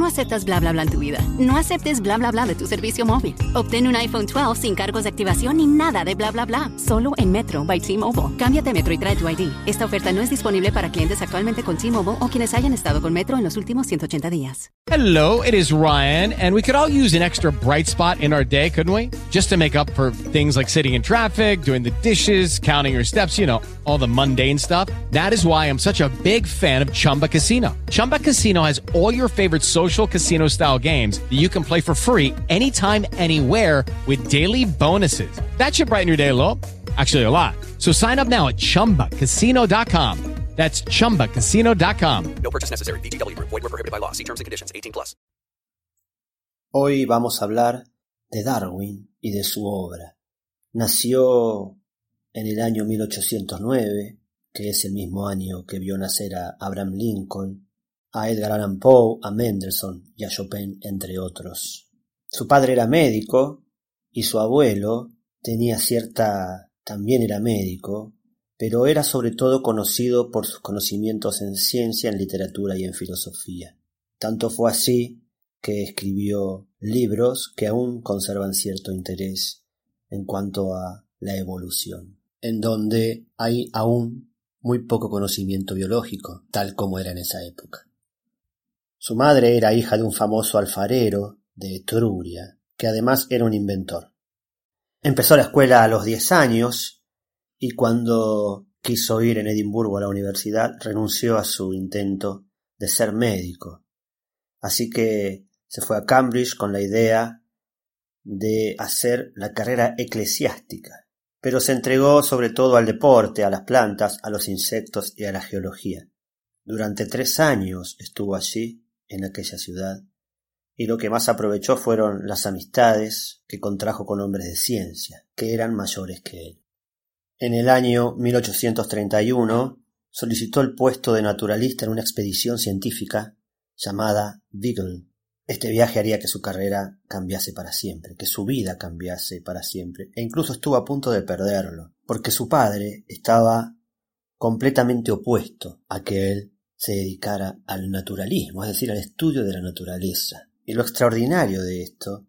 No aceptas bla bla bla en tu vida. No aceptes bla bla bla de tu servicio móvil. Obtén un iPhone 12 sin cargos de activación ni nada de bla bla bla. Solo en Metro by T-Mobile. Cámbiate Metro y trae tu ID. Esta oferta no es disponible para clientes actualmente con T-Mobile o quienes hayan estado con Metro en los últimos 180 días. Hello, it is Ryan, and we could all use an extra bright spot in our day, couldn't we? Just to make up for things like sitting in traffic, doing the dishes, counting your steps, you know, all the mundane stuff. That is why I'm such a big fan of Chumba Casino. Chumba Casino has all your favorite social casino style games that you can play for free anytime, anywhere with daily bonuses. That should brighten your day a little. Actually, a lot. So sign up now at chumbacasino.com. That's chumbacasino.com. No purchase necessary. VGW Group. Void were prohibited by law. See terms and conditions. 18 plus. Hoy vamos a hablar de Darwin y de su obra. Nació en el año 1809, que es el mismo año que vio nacer a Abraham Lincoln, a Edgar Allan Poe, a Mendelssohn y a Chopin, entre otros. Su padre era médico y su abuelo tenía cierta también era médico, pero era sobre todo conocido por sus conocimientos en ciencia, en literatura y en filosofía. Tanto fue así que escribió libros que aún conservan cierto interés en cuanto a la evolución, en donde hay aún muy poco conocimiento biológico, tal como era en esa época. Su madre era hija de un famoso alfarero de Etruria, que además era un inventor. Empezó la escuela a los diez años y cuando quiso ir en Edimburgo a la universidad renunció a su intento de ser médico. Así que se fue a Cambridge con la idea de hacer la carrera eclesiástica, pero se entregó sobre todo al deporte, a las plantas, a los insectos y a la geología. Durante tres años estuvo allí, en aquella ciudad, y lo que más aprovechó fueron las amistades que contrajo con hombres de ciencia, que eran mayores que él. En el año 1831 solicitó el puesto de naturalista en una expedición científica llamada Beagle. Este viaje haría que su carrera cambiase para siempre, que su vida cambiase para siempre, e incluso estuvo a punto de perderlo, porque su padre estaba completamente opuesto a que él se dedicara al naturalismo, es decir, al estudio de la naturaleza. Y lo extraordinario de esto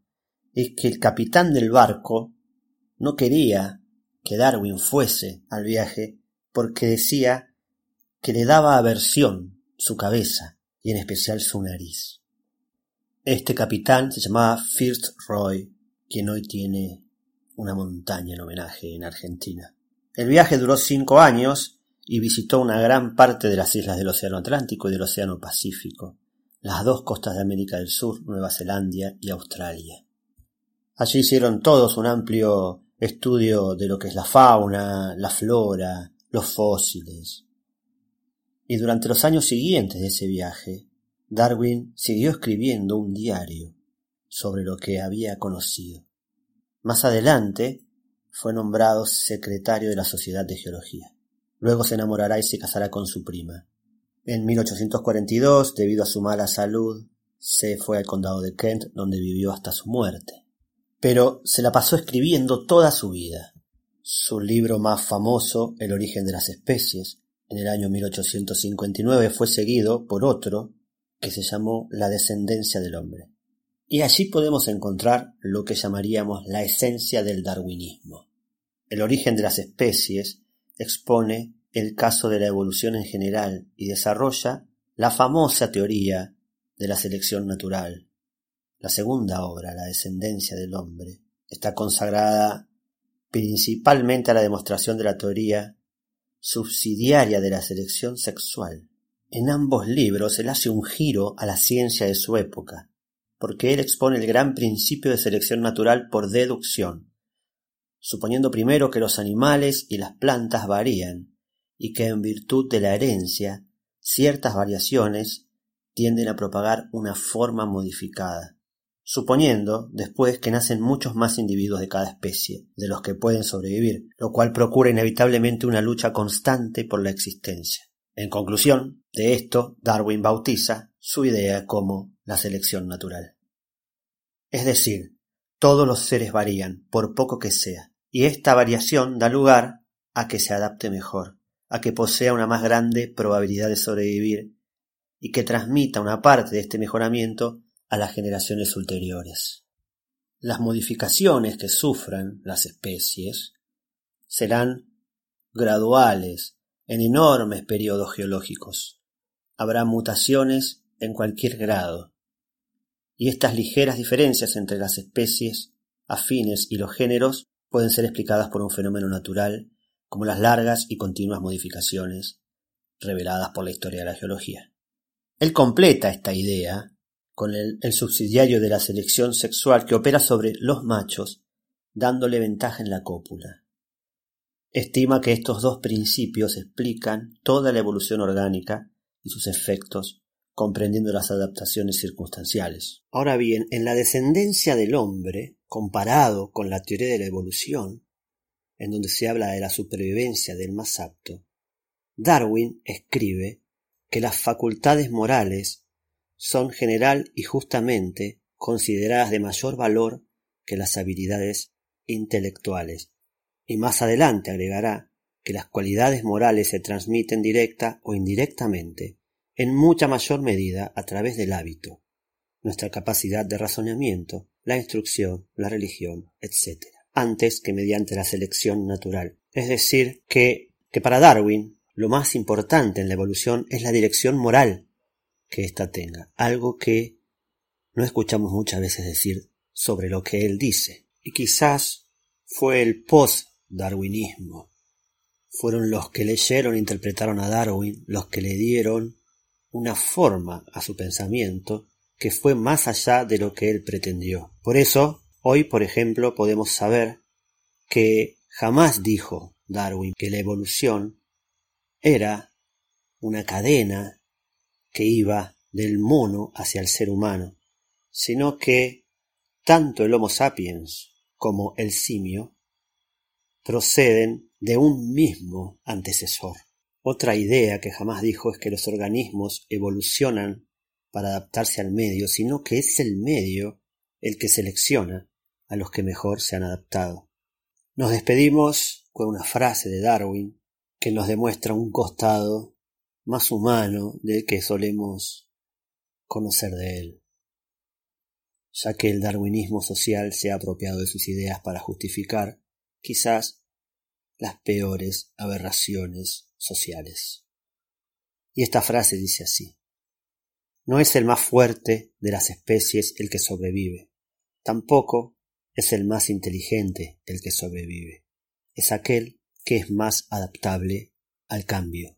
es que el capitán del barco no quería que Darwin fuese al viaje porque decía que le daba aversión su cabeza y en especial su nariz. Este capitán se llamaba First Roy, quien hoy tiene una montaña en homenaje en Argentina. El viaje duró cinco años y visitó una gran parte de las islas del Océano Atlántico y del Océano Pacífico, las dos costas de América del Sur, Nueva Zelanda y Australia. Allí hicieron todos un amplio estudio de lo que es la fauna, la flora, los fósiles. Y durante los años siguientes de ese viaje, Darwin siguió escribiendo un diario sobre lo que había conocido. Más adelante fue nombrado secretario de la Sociedad de Geología. Luego se enamorará y se casará con su prima. En 1842, debido a su mala salud, se fue al condado de Kent, donde vivió hasta su muerte. Pero se la pasó escribiendo toda su vida. Su libro más famoso, El origen de las especies, en el año 1859 fue seguido por otro que se llamó La descendencia del hombre. Y allí podemos encontrar lo que llamaríamos la esencia del darwinismo. El origen de las especies expone el caso de la evolución en general y desarrolla la famosa teoría de la selección natural. La segunda obra, La descendencia del hombre, está consagrada principalmente a la demostración de la teoría subsidiaria de la selección sexual. En ambos libros él hace un giro a la ciencia de su época, porque él expone el gran principio de selección natural por deducción, suponiendo primero que los animales y las plantas varían, y que en virtud de la herencia ciertas variaciones tienden a propagar una forma modificada, suponiendo después que nacen muchos más individuos de cada especie, de los que pueden sobrevivir, lo cual procura inevitablemente una lucha constante por la existencia. En conclusión de esto, Darwin bautiza su idea como la selección natural. Es decir, todos los seres varían, por poco que sea, y esta variación da lugar a que se adapte mejor, a que posea una más grande probabilidad de sobrevivir y que transmita una parte de este mejoramiento a las generaciones ulteriores. Las modificaciones que sufran las especies serán graduales en enormes periodos geológicos. Habrá mutaciones en cualquier grado, y estas ligeras diferencias entre las especies afines y los géneros pueden ser explicadas por un fenómeno natural como las largas y continuas modificaciones reveladas por la historia de la geología. Él completa esta idea con el, subsidiario de la selección sexual que opera sobre los machos, dándole ventaja en la cópula. Estima que estos dos principios explican toda la evolución orgánica y sus efectos, comprendiendo las adaptaciones circunstanciales. Ahora bien, en la descendencia del hombre, comparado con la teoría de la evolución, en donde se habla de la supervivencia del más apto, Darwin escribe que las facultades morales son general y justamente consideradas de mayor valor que las habilidades intelectuales, y más adelante agregará que las cualidades morales se transmiten directa o indirectamente, en mucha mayor medida a través del hábito, nuestra capacidad de razonamiento, la instrucción, la religión, etc antes que mediante la selección natural. Es decir, que, que para Darwin lo más importante en la evolución es la dirección moral que ésta tenga, algo que no escuchamos muchas veces decir sobre lo que él dice. Y quizás fue el post-darwinismo. Fueron los que leyeron e interpretaron a Darwin los que le dieron una forma a su pensamiento que fue más allá de lo que él pretendió. Por eso, Hoy, por ejemplo, podemos saber que jamás dijo Darwin que la evolución era una cadena que iba del mono hacia el ser humano, sino que tanto el Homo sapiens como el simio proceden de un mismo antecesor. Otra idea que jamás dijo es que los organismos evolucionan para adaptarse al medio, sino que es el medio el que selecciona a los que mejor se han adaptado. Nos despedimos con una frase de Darwin que nos demuestra un costado más humano del que solemos conocer de él, ya que el darwinismo social se ha apropiado de sus ideas para justificar, quizás, las peores aberraciones sociales. Y esta frase dice así No es el más fuerte de las especies el que sobrevive, tampoco es el más inteligente el que sobrevive. Es aquel que es más adaptable al cambio.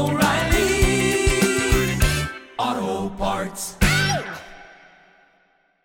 Oh,